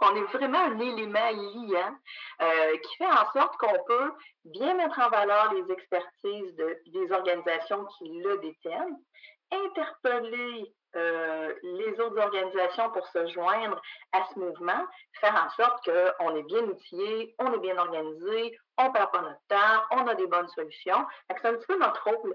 on est vraiment un élément liant euh, qui fait en sorte qu'on peut bien mettre en valeur les expertises de, des organisations qui le détiennent, interpeller euh, les autres organisations pour se joindre à ce mouvement, faire en sorte qu'on est bien outillé, on est bien organisé, on ne perd pas notre temps, on a des bonnes solutions. C'est un petit peu notre rôle.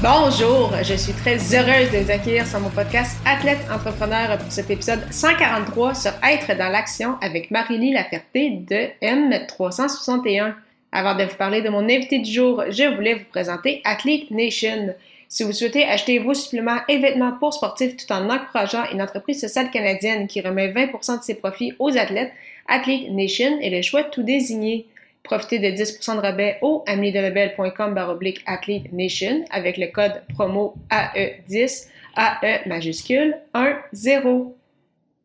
Bonjour, je suis très heureuse de vous accueillir sur mon podcast Athlète Entrepreneur pour cet épisode 143 sur Être dans l'action avec Marie-Lie Laferté de M361. Avant de vous parler de mon invité du jour, je voulais vous présenter Athlete Nation. Si vous souhaitez acheter vos suppléments et vêtements pour sportifs tout en encourageant une entreprise sociale canadienne qui remet 20% de ses profits aux athlètes, Athlete Nation est le choix tout désigné. Profitez de 10% de rabais au ameliedelebel.com baroblique Athlete Nation avec le code promo AE10, AE majuscule 10.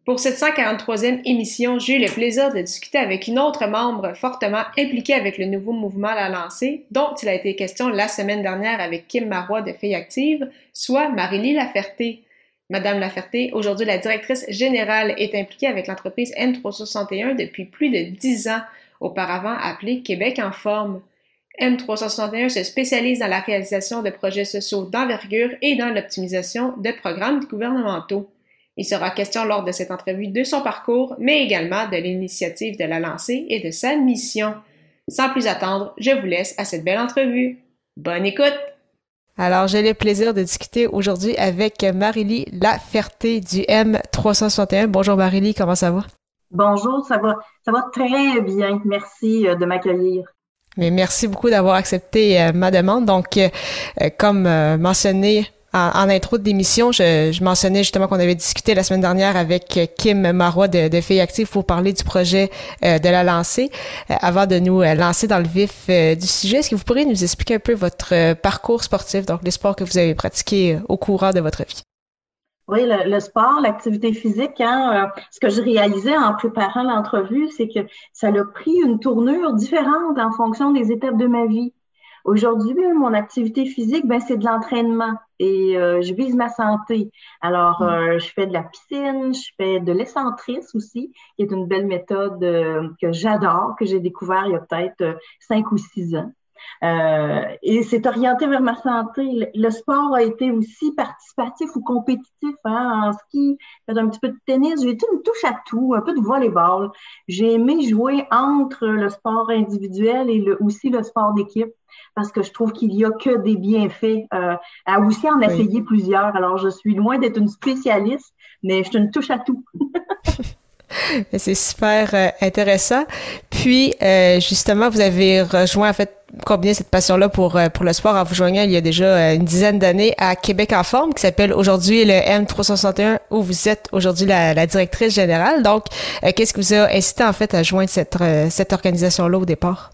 Pour cette 143e émission, j'ai eu le plaisir de discuter avec une autre membre fortement impliquée avec le nouveau mouvement La Lancée, dont il a été question la semaine dernière avec Kim Marois de Filles Actives, soit Marie-Lie Laferté. Madame Laferté, aujourd'hui la directrice générale, est impliquée avec l'entreprise M361 depuis plus de 10 ans auparavant appelé Québec en forme. M361 se spécialise dans la réalisation de projets sociaux d'envergure et dans l'optimisation de programmes gouvernementaux. Il sera question lors de cette entrevue de son parcours, mais également de l'initiative de la lancée et de sa mission. Sans plus attendre, je vous laisse à cette belle entrevue. Bonne écoute! Alors, j'ai le plaisir de discuter aujourd'hui avec Marie-Lie Laferté du M361. Bonjour Marie-Lie, comment ça va? Bonjour, ça va, ça va très bien. Merci euh, de m'accueillir. Mais merci beaucoup d'avoir accepté euh, ma demande. Donc, euh, comme mentionné en, intro de l'émission, je, mentionnais justement qu'on avait discuté la semaine dernière avec Kim Marois de, de Filles pour parler du projet de la lancée. avant de nous lancer dans le vif du sujet, est-ce que vous pourriez nous expliquer un peu votre parcours sportif, donc les sports que vous avez pratiqués au courant de votre vie? Oui, le, sport, l'activité physique, hein, euh, ce que je réalisais en préparant l'entrevue, c'est que ça a pris une tournure différente en fonction des étapes de ma vie. Aujourd'hui, mon activité physique, ben, c'est de l'entraînement et euh, je vise ma santé. Alors, mm. euh, je fais de la piscine, je fais de l'essentrisme aussi, qui est une belle méthode que j'adore, que j'ai découvert il y a peut-être cinq ou six ans. Euh, et c'est orienté vers ma santé. Le, sport a été aussi participatif ou compétitif. Hein, en ski, j'ai un petit peu de tennis, j'ai été une touche à tout, un peu de volleyball. J'ai aimé jouer entre le sport individuel et le, aussi le sport d'équipe parce que je trouve qu'il y a que des bienfaits euh, à aussi en essayer plusieurs. Alors, je suis loin d'être une spécialiste, mais je suis une touche à tout. C'est super euh, intéressant. Puis, euh, justement, vous avez rejoint, en fait, combiner cette passion-là pour, euh, pour le sport en vous joignant il y a déjà une dizaine d'années à Québec en forme, qui s'appelle aujourd'hui le M361, où vous êtes aujourd'hui la, la, directrice générale. Donc, qu'est-ce qui vous a incité, en fait, à joindre cette, cette organisation-là au départ?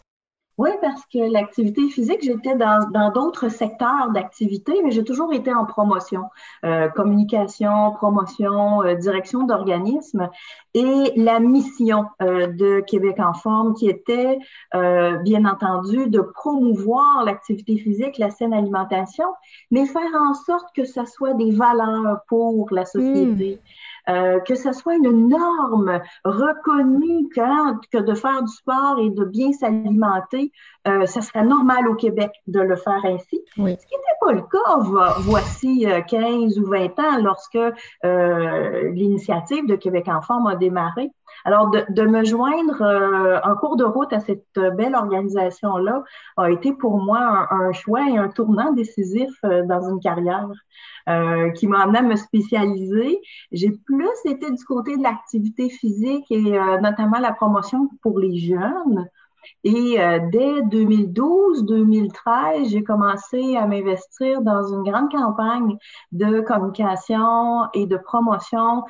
Que l'activité physique, j'étais dans d'autres secteurs d'activité, mais j'ai toujours été en promotion, euh, communication, promotion, euh, direction d'organisme et la mission euh, de Québec en forme qui était, bien entendu, de promouvoir l'activité physique, la saine alimentation, mais faire en sorte que ce soit des valeurs pour la société. Hmm. Euh, que ce soit une norme reconnue que, que, de faire du sport et de bien s'alimenter, euh, ce serait normal au Québec de le faire ainsi. Ce qui n'était pas le cas voici 15 euh, ou 20 ans lorsque euh, l'initiative de Québec en forme a démarré. Alors, de, de me joindre euh, en cours de route à cette belle organisation-là a été pour moi un, choix et un tournant décisif euh, dans une carrière euh, qui m'a amené à me spécialiser. J'ai plus été du côté de l'activité physique et notamment la promotion pour les jeunes. Et dès 2012-2013, j'ai commencé à m'investir dans une grande campagne de communication et de promotion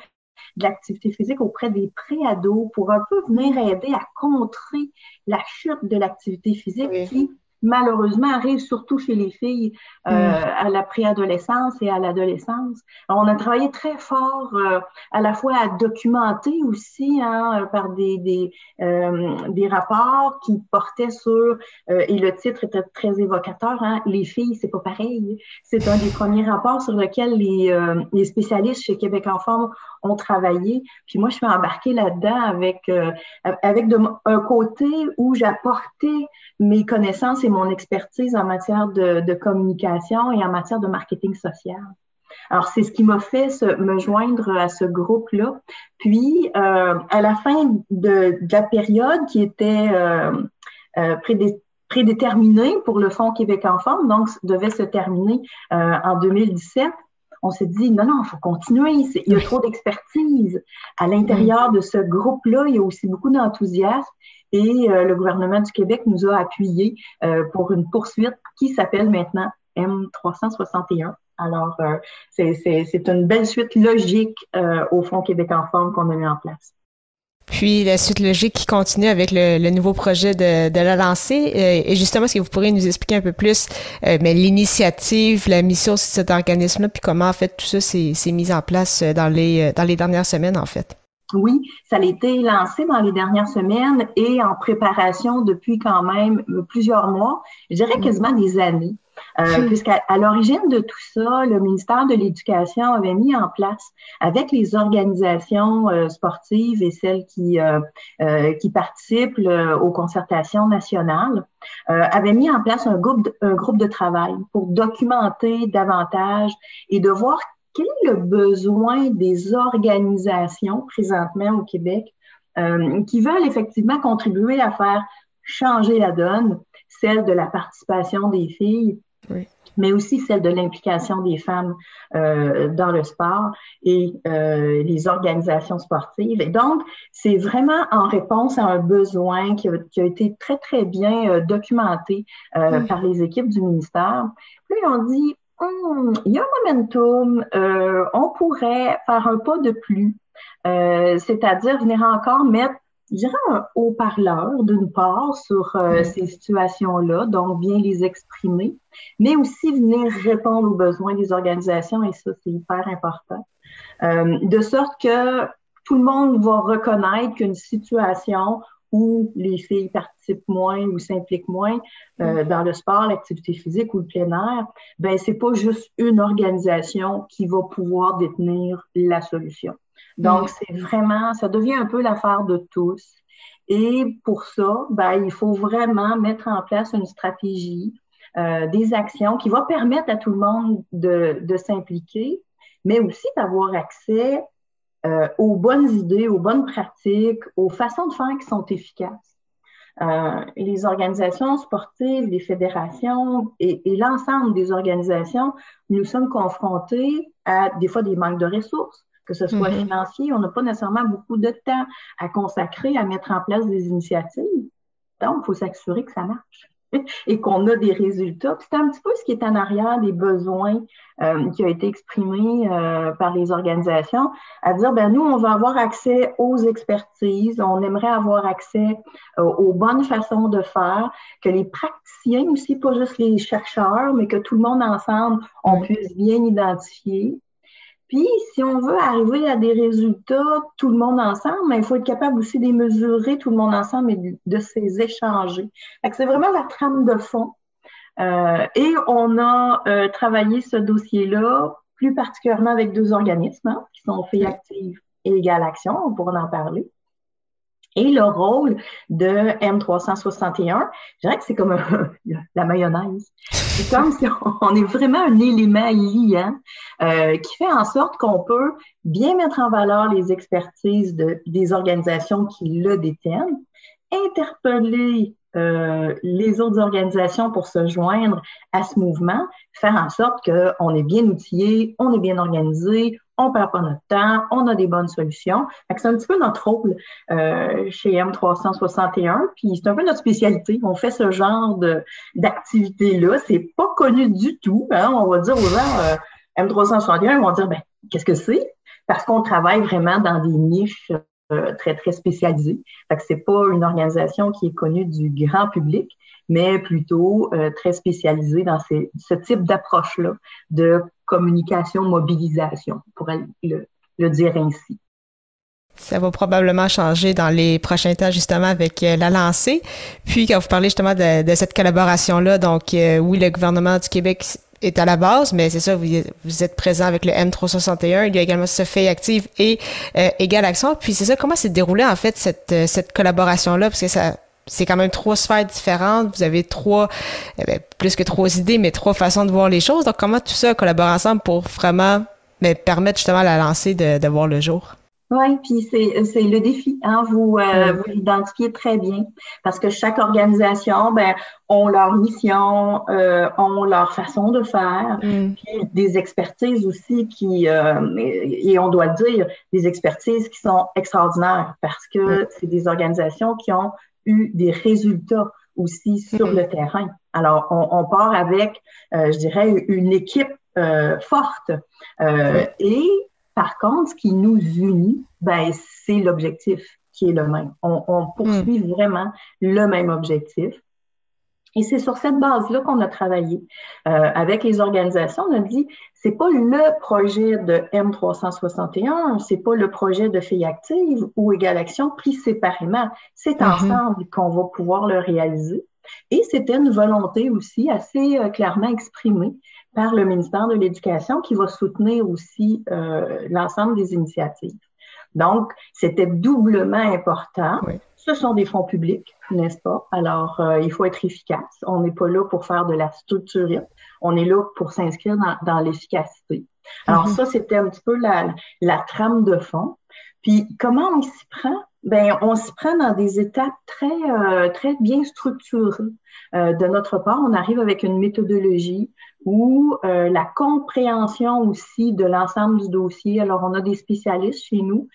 de l'activité physique auprès des préados pour un peu venir aider à contrer la chute de l'activité physique qui malheureusement arrive surtout chez les filles euh, mm. à la préadolescence et à l'adolescence. On a travaillé très fort euh, à la fois à documenter aussi hein, par des, des, euh, des rapports qui portaient sur, et le titre était très évocateur, hein, les filles, c'est pas pareil. C'est un des premiers rapports sur lequel les, les spécialistes chez Québec Enfants ont travaillé. Puis moi, je suis embarquée là-dedans avec, avec de, un côté où j'apportais mes connaissances et mon expertise en matière de, communication et en matière de marketing social. Alors, c'est ce qui m'a fait me joindre à ce groupe-là. Puis, euh, à la fin de, la période qui était euh, euh, prédéterminée pour le Fonds Québec Enfants, donc devait se terminer en 2017, on s'est dit, non, non, il faut continuer. Il y a trop d'expertise. À l'intérieur de ce groupe-là, il y a aussi beaucoup d'enthousiasme et euh, le gouvernement du Québec nous a appuyés euh, pour une poursuite qui s'appelle maintenant M361. Alors, euh, c'est une belle suite logique au Fonds Québec en forme qu'on a mis en place. Puis la suite logique qui continue avec le, nouveau projet de, la lancée. et justement, est-ce que vous pourriez nous expliquer un peu plus mais l'initiative, la mission de cet organisme-là, puis comment en fait tout ça s'est mis en place dans les, dans les dernières semaines en fait? Oui, ça a été lancé dans les dernières semaines et en préparation depuis quand même plusieurs mois, je dirais mm. quasiment des années. Euh, Puisqu'à l'origine de tout ça, le ministère de l'Éducation avait mis en place, avec les organisations euh, sportives et celles qui, euh, euh qui participent aux concertations nationales, euh, avait mis en place un groupe, de, un groupe de travail pour documenter davantage et de voir quel est le besoin des organisations présentement au Québec euh, qui veulent effectivement contribuer à faire changer la donne, celle de la participation des filles, mais aussi celle de l'implication des femmes euh, dans le sport et euh, les organisations sportives. Et donc, c'est vraiment en réponse à un besoin qui a, été très, très bien documenté par les équipes du ministère. Puis on dit, Hmm, il y a un momentum, euh, on pourrait faire un pas de plus, euh, c'est-à-dire venir encore mettre, je dirais, un haut-parleur d'une part sur euh, ces situations-là, donc bien les exprimer, mais aussi venir répondre aux besoins des organisations, et ça, c'est hyper important. de sorte que tout le monde va reconnaître qu'une situation où les filles participent moins ou s'impliquent moins euh, mm. dans le sport, l'activité physique ou le plein air, ben c'est pas juste une organisation qui va pouvoir détenir la solution. Donc c'est vraiment, ça devient un peu l'affaire de tous. Et pour ça, ben il faut vraiment mettre en place une stratégie, euh, des actions qui vont permettre à tout le monde de, de s'impliquer, mais aussi d'avoir accès euh, aux bonnes idées, aux bonnes pratiques, aux façons de faire qui sont efficaces. Euh, les organisations sportives, les fédérations et, et l'ensemble des organisations, nous sommes confrontés à des fois des manques de ressources, que ce soit mm-hmm. financier, on n'a pas nécessairement beaucoup de temps à consacrer à mettre en place des initiatives. Donc, il faut s'assurer que ça marche et qu'on a des résultats. C'est un petit peu ce qui est en arrière des besoins euh, qui a été exprimé euh, par les organisations, à dire, ben nous, on va avoir accès aux expertises, on aimerait avoir accès euh, aux bonnes façons de faire, que les praticiens aussi, pas juste les chercheurs, mais que tout le monde ensemble, on puisse bien identifier. Puis, si on veut arriver à des résultats, tout le monde ensemble, il faut être capable aussi de mesurer, tout le monde ensemble, et de, ces échanger. C'est vraiment la trame de fond. Euh, et on a euh, travaillé ce dossier-là plus particulièrement avec deux organismes hein, qui sont Filles Actives et Égal Action, on pourra en parler. Et le rôle de M361, je dirais que c'est comme la mayonnaise. C'est comme si on, est vraiment un élément liant euh, qui fait en sorte qu'on peut bien mettre en valeur les expertises de, des organisations qui le détiennent, interpeller euh, les autres organisations pour se joindre à ce mouvement, faire en sorte qu'on est bien outillé, on est bien organisé, on perd pas notre temps, on a des bonnes solutions. C'est un petit peu notre rôle euh, chez M361, puis c'est un peu notre spécialité. On fait ce genre d'activité-là. C'est pas connu du tout. Hein. On va dire aux gens euh, M361, ils vont dire ben, qu'est-ce que c'est? Parce qu'on travaille vraiment dans des niches euh, très, très spécialisées. Que c'est pas une organisation qui est connue du grand public, mais plutôt très spécialisé dans ce type d'approche-là communication-mobilisation, pour le, le dire ainsi. Ça va probablement changer dans les prochains temps, justement, avec la lancée. Puis, quand vous parlez justement de, cette collaboration-là, donc, oui, le gouvernement du Québec est à la base, mais c'est ça, vous, êtes présent avec le M361. Il y a également Sophie Active et euh, Égal Action. Puis c'est ça, comment s'est déroulé en fait cette, euh, cette collaboration-là? Parce que ça c'est quand même trois sphères différentes. Vous avez trois, eh ben, plus que trois idées, mais trois façons de voir les choses. Donc comment tout ça collabore ensemble pour vraiment mais, ben, permettre justement à la lancée de, de voir le jour? Oui, puis c'est le défi. Hein? Vous, euh, vous l'identifiez très bien parce que chaque organisation, ben, ont leur mission, euh, ont leur façon de faire, mm. puis des expertises aussi qui, euh, et, on doit le dire, des expertises qui sont extraordinaires parce que c'est des organisations qui ont eu des résultats aussi sur mm-hmm. le terrain. Alors, on, on part avec, euh, je dirais, une équipe euh, forte. Et par contre, ce qui nous unit, ben, c'est l'objectif qui est le même. On, poursuit hmm. vraiment le même objectif. Et c'est sur cette base-là qu'on a travaillé euh, avec les organisations. On a dit, c'est pas le projet de M361, c'est pas le projet de Filles actives ou Égal Action pris séparément. C'est hmm. ensemble qu'on va pouvoir le réaliser. Et c'était une volonté aussi assez euh, clairement exprimée par le ministère de l'Éducation qui va soutenir aussi euh, l'ensemble des initiatives. Donc, c'était doublement important. Ce sont des fonds publics, n'est-ce pas? Alors, euh, il faut être efficace. On n'est pas là pour faire de la structure. On est là pour s'inscrire dans, dans l'efficacité. Alors, mm-hmm. ça, c'était un petit peu la, la trame de fond. Puis, comment on s'y prend? Ben, on s'y prend dans des étapes très, euh, très bien structurées. Euh, de notre part, on arrive avec une méthodologie où euh, la compréhension aussi de l'ensemble du dossier. Alors, on a des spécialistes chez nous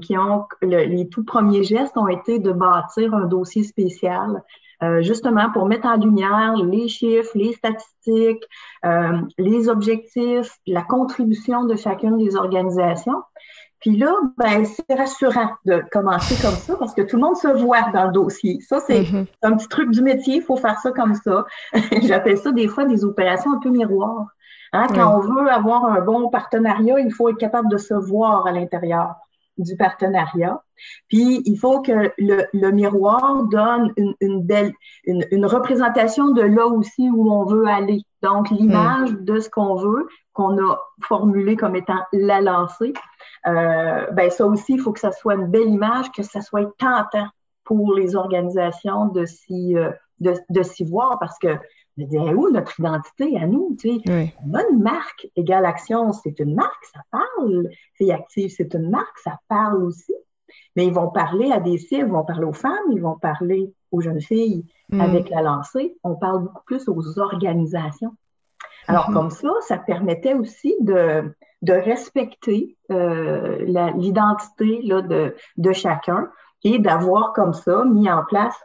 qui ont les tout premiers gestes ont été de bâtir un dossier spécial. justement pour mettre en lumière les chiffres, les statistiques, les objectifs, la contribution de chacune des organisations. Puis là, ben, c'est rassurant de commencer comme ça parce que tout le monde se voit dans le dossier. Ça, c'est mm-hmm. un petit truc du métier, il faut faire ça comme ça. J'appelle ça des fois des opérations un peu miroirs. Hein? Quand on veut avoir un bon partenariat, il faut être capable de se voir à l'intérieur du partenariat. Puis, il faut que le, le miroir donne une, une belle, une, une, représentation de là aussi où on veut aller. Donc, l'image mm. de ce qu'on veut, qu'on a formulé comme étant la lancée, euh, ben ça aussi, il faut que ça soit une belle image, que ça soit tentant pour les organisations de s'y euh, de, de s'y voir parce que je où notre identité à nous? Tu sais? On a une marque, Égale Action, c'est une marque, ça parle. Fille active, c'est une marque, ça parle aussi. Mais ils vont parler à des cibles, ils vont parler aux femmes, ils vont parler aux jeunes filles mm. avec la lancée. On parle beaucoup plus aux organisations. Alors, mm-hmm. comme ça, ça permettait aussi de, de respecter euh, l'identité de, de chacun et d'avoir comme ça mis en place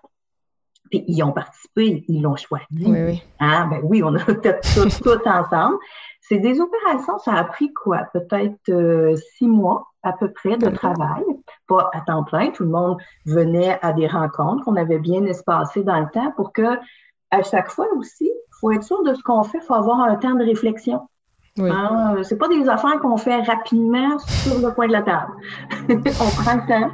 puis ils ont participé, ils l'ont choisi. Oui, oui. Ah, ben oui, on a tout, tout ensemble. C'est des opérations, ça a pris quoi? Peut-être euh, six mois à peu près de travail, pas à temps plein. Tout le monde venait à des rencontres qu'on avait bien espacées dans le temps pour que, à chaque fois aussi, faut être sûr de ce qu'on fait, faut avoir un temps de réflexion. Oui. Hein, c'est pas des affaires qu'on fait rapidement sur le coin de la table. on prend le temps.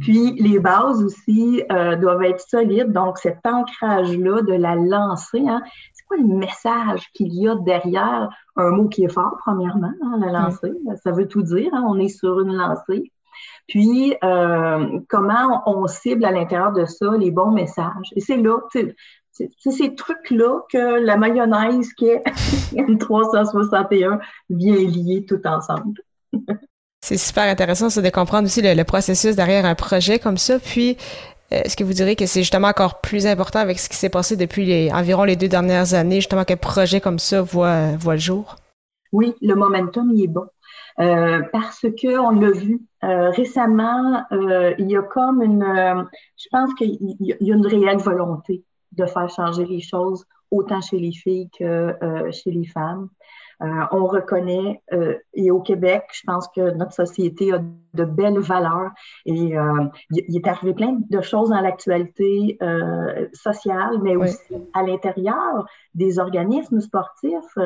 Puis les bases aussi euh, doivent être solides. Donc cet ancrage-là de la lancée, hein, c'est quoi le message qu'il y a derrière un mot qui est fort, premièrement, hein, la lancée? Ça veut tout dire. Hein, on est sur une lancée. Puis, euh, comment on cible à l'intérieur de ça les bons messages? Et c'est là, c'est ces trucs-là que la mayonnaise qui est M361 vient lier tout ensemble. c'est super intéressant, ça, de comprendre aussi le, processus derrière un projet comme ça. Puis, euh, est-ce que vous direz que c'est justement encore plus important avec ce qui s'est passé depuis les, environ les deux dernières années, justement qu'un projet comme ça voit, voit le jour? Oui, le momentum, il est bon. Euh, parce que on l'a vu euh, récemment, il y a comme une, je pense qu'il y a une réelle volonté de faire changer les choses autant chez les filles que chez les femmes. on reconnaît, et au Québec, je pense que notre société a de belles valeurs et il est arrivé plein de choses dans l'actualité sociale, mais aussi à l'intérieur des organismes sportifs.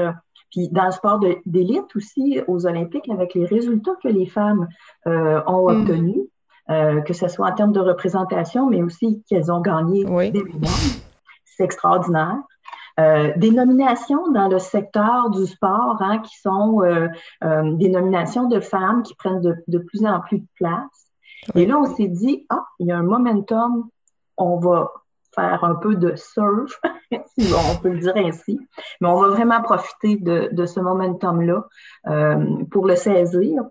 Puis dans le sport d'élite aussi, aux Olympiques, avec les résultats que les femmes euh, ont mm. obtenus, euh, que ce soit en termes de représentation, mais aussi qu'elles ont gagné des médailles. C'est extraordinaire. Euh, des nominations dans le secteur du sport hein, qui sont des nominations de femmes qui prennent de, de plus en plus de place. Et là, on s'est dit, ah, il y a un momentum, on va faire un peu de surf, si on peut le dire ainsi. Mais on va vraiment profiter de, de ce momentum-là euh, pour le saisir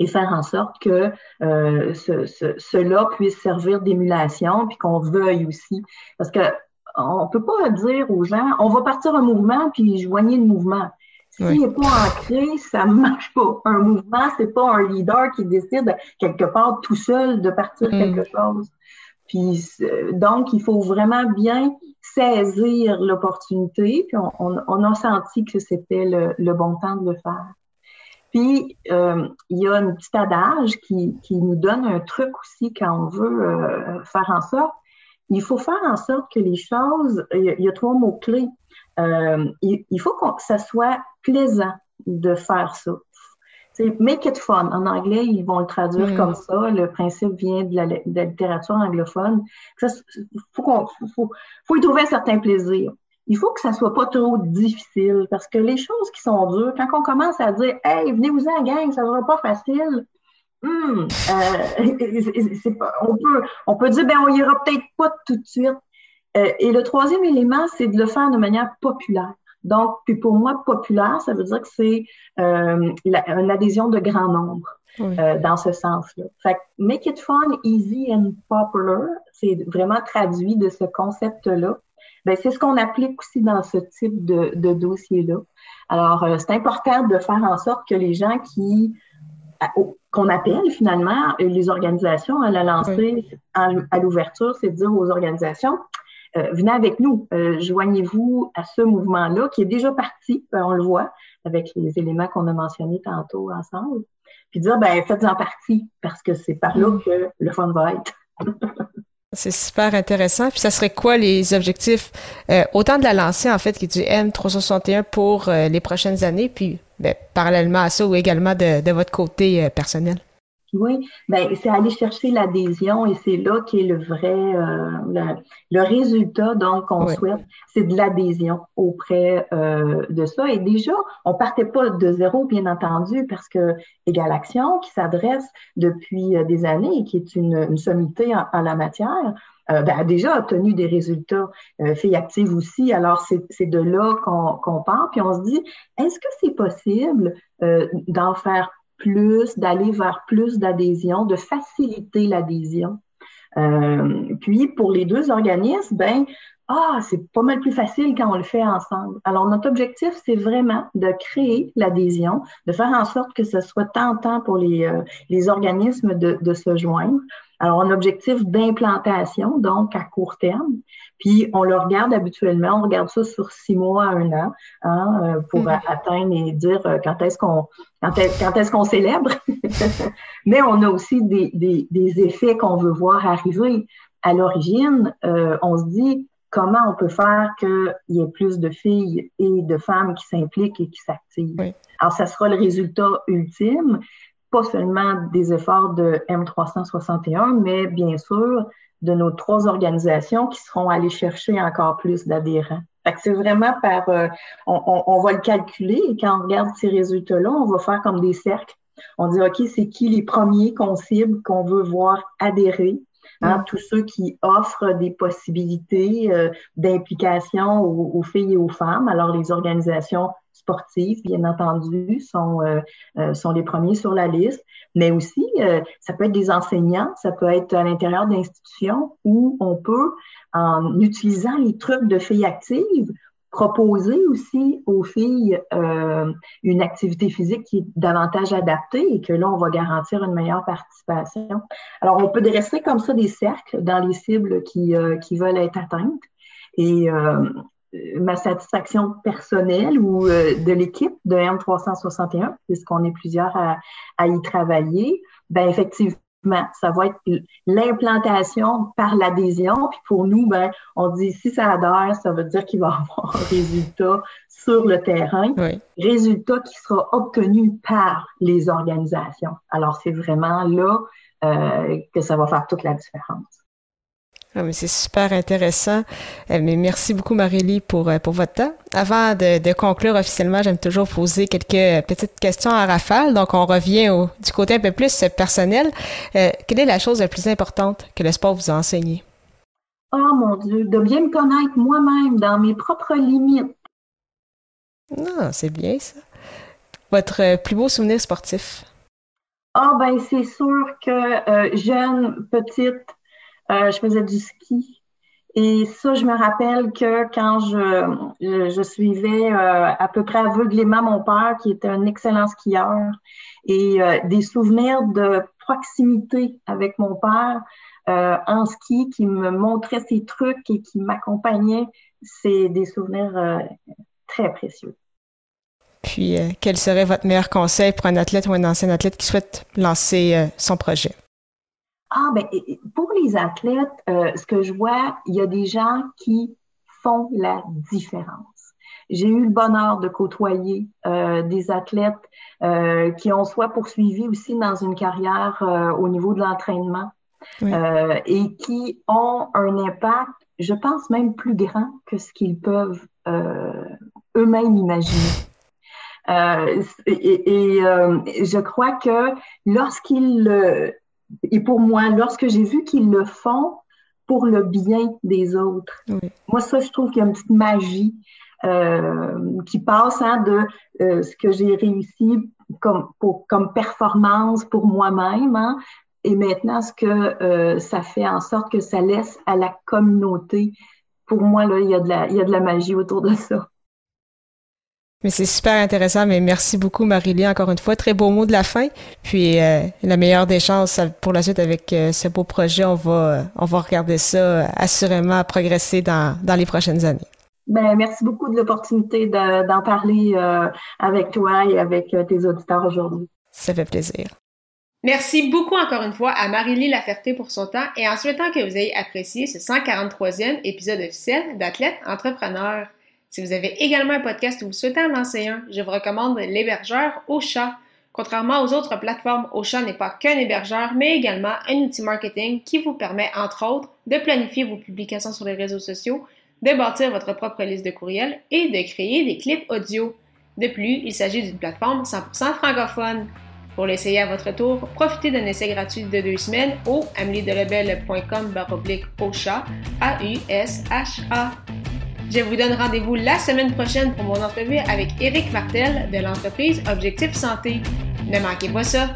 et faire en sorte que euh, ce, ce, cela puisse servir d'émulation, puis qu'on veuille aussi. Parce que on peut pas dire aux gens, on va partir un mouvement, puis joignez le mouvement. S'il n'est pas ancré, ça ne marche pas. Un mouvement, c'est pas un leader qui décide quelque part tout seul de partir mm. quelque chose. Puis donc, il faut vraiment bien saisir l'opportunité. Puis on, a senti que c'était le, bon temps de le faire. Puis, euh, il y a un petit adage qui, nous donne un truc aussi quand on veut euh, faire en sorte. Il faut faire en sorte que les choses, il y a, trois mots-clés. Euh, il, il, faut que ça soit plaisant de faire ça. C'est make it fun. En anglais, ils vont le traduire mm. comme ça. Le principe vient de la, littérature anglophone. Il faut, faut, y trouver un certain plaisir. Il faut que ça soit pas trop difficile parce que les choses qui sont dures, quand on commence à dire Hey, venez-vous-en, gang, ça sera pas facile. Hmm, euh, on, peut, on peut dire ben on ira peut-être pas tout de suite. Euh, et le troisième élément, c'est de le faire de manière populaire. Donc, puis pour moi, populaire, ça veut dire que c'est euh, une adhésion de grand nombre euh, dans ce sens-là. Fait que make it fun, easy and popular, c'est vraiment traduit de ce concept-là. Ben, c'est ce qu'on applique aussi dans ce type de, de dossier-là. Alors, euh, c'est important de faire en sorte que les gens qui qu'on appelle finalement les organisations à la lancer à l'ouverture, c'est de dire aux organisations, euh, venez avec nous, euh, joignez-vous à ce mouvement-là qui est déjà parti, ben, on le voit avec les éléments qu'on a mentionnés tantôt ensemble, puis dire, ben faites-en partie parce que c'est par là mm. que le fun va être. C'est super intéressant. Puis ça serait quoi les objectifs, euh, autant de la lancée en fait qui est du M361 pour les prochaines années, puis ben, parallèlement à ça ou également de, de votre côté personnel? Oui, ben, c'est aller chercher l'adhésion et c'est là qui est le vrai, euh, le, résultat donc qu'on souhaite, c'est de l'adhésion auprès euh, de ça. Et déjà, on partait pas de zéro, bien entendu, parce que Égal Action, qui s'adresse depuis euh, des années et qui est une, une sommité en, la matière, ben, a déjà obtenu des résultats. Euh, Filles actives aussi. Alors, c'est de là qu'on part. Puis on se dit, est-ce que c'est possible d'en faire plus, d'aller vers plus d'adhésion, de faciliter l'adhésion? Euh, puis pour les deux organismes, ben ah, c'est pas mal plus facile quand on le fait ensemble. Alors notre objectif, c'est vraiment de créer l'adhésion, de faire en sorte que ce soit tentant pour les, euh, les organismes de, de se joindre. Alors, un objectif d'implantation, donc à court terme. Puis, on le regarde habituellement, on regarde ça sur six mois à un an hein, euh, pour mm-hmm. atteindre et dire euh, quand est-ce qu'on quand est-ce qu'on célèbre. Mais on a aussi des, des, des effets qu'on veut voir arriver. À l'origine, euh, on se dit comment on peut faire qu'il y ait plus de filles et de femmes qui s'impliquent et qui s'activent? Alors, ça sera le résultat ultime pas seulement des efforts de M361, mais bien sûr de nos trois organisations qui seront allées chercher encore plus d'adhérents. c'est vraiment par, euh, on, on, va le calculer et quand on regarde ces résultats-là, on va faire comme des cercles. On dit, OK, c'est qui les premiers qu'on cible, qu'on veut voir adhérer? Hein. Tous ceux qui offrent des possibilités euh, d'implication aux, aux, filles et aux femmes. Alors, les organisations sportifs, bien entendu, sont, euh, euh, sont les premiers sur la liste, mais aussi, ça peut être des enseignants, ça peut être à l'intérieur d'institutions où on peut, en utilisant les trucs de filles actives, proposer aussi aux filles une activité physique qui est davantage adaptée et que là, on va garantir une meilleure participation. Alors, on peut dresser comme ça des cercles dans les cibles qui, qui veulent être atteintes. Et ma satisfaction personnelle ou de l'équipe de M361, puisqu'on est plusieurs à, à y travailler, ben effectivement, ça va être l'implantation par l'adhésion. Puis pour nous, ben, on dit si ça adhère, ça veut dire qu'il va avoir un résultat sur le terrain, résultat qui sera obtenu par les organisations. Alors c'est vraiment là euh, que ça va faire toute la différence. Ah, c'est super intéressant. Euh, mais merci beaucoup, Marélie, pour, euh, pour votre temps. Avant de, conclure officiellement, j'aime toujours poser quelques petites questions à rafale. Donc, on revient au, du côté un peu plus personnel. Euh, quelle est la chose la plus importante que le sport vous a enseigné? Oh mon Dieu, de bien me connaître moi-même dans mes propres limites. Non, ah, c'est bien ça. Votre plus beau souvenir sportif? Ah, ben, c'est sûr que jeune, petite, euh, je faisais du ski. Et ça, je me rappelle que quand je, je, suivais euh, à peu près aveuglément mon père, qui était un excellent skieur, et euh, des souvenirs de proximité avec mon père en ski, qui me montrait ses trucs et qui m'accompagnait, c'est des souvenirs très précieux. Puis, quel serait votre meilleur conseil pour un athlète ou un ancien athlète qui souhaite lancer son projet? Ah, ben, pour les athlètes, euh, ce que je vois, il y a des gens qui font la différence. J'ai eu le bonheur de côtoyer euh, des athlètes euh, qui ont soit poursuivi aussi dans une carrière au niveau de l'entraînement et qui ont un impact, je pense même plus grand que ce qu'ils peuvent eux-mêmes imaginer. et, et je crois que lorsqu'ils et pour moi, lorsque j'ai vu qu'ils le font pour le bien des autres, moi, ça, je trouve qu'il y a une petite magie euh, qui passe hein, de euh, ce que j'ai réussi comme, comme performance pour moi-même, hein, et maintenant ce que euh, ça fait en sorte que ça laisse à la communauté. Pour moi, là, il y a de la, il y a de la magie autour de ça. Mais c'est super intéressant, mais merci beaucoup Marie-Lie encore une fois. Très beau mot de la fin. Puis euh, la meilleure des chances pour la suite avec euh, ce beau projet. On va, euh, on va regarder ça assurément progresser dans, dans les prochaines années. Ben, merci beaucoup de l'opportunité d'en parler avec toi et avec tes auditeurs aujourd'hui. Ça fait plaisir. Merci beaucoup encore une fois à Marie-Lie Laferté pour son temps et en souhaitant que vous ayez apprécié ce 143e épisode officiel d'Athlète Entrepreneur. Si vous avez également un podcast ou vous souhaitez en lancer un, je vous recommande l'hébergeur Ocha. Contrairement aux autres plateformes, Ocha n'est pas qu'un hébergeur, mais également un outil marketing qui vous permet, entre autres, de planifier vos publications sur les réseaux sociaux, de bâtir votre propre liste de courriels et de créer des clips audio. De plus, il s'agit d'une plateforme 100% francophone. Pour l'essayer à votre tour, profitez d'un essai gratuit de deux semaines au ameliedelebel.com baroblique Ocha, A-U-S-H-A. Je vous donne rendez-vous la semaine prochaine pour mon entrevue avec Éric Martel de l'entreprise Objectif Santé. Ne manquez pas ça!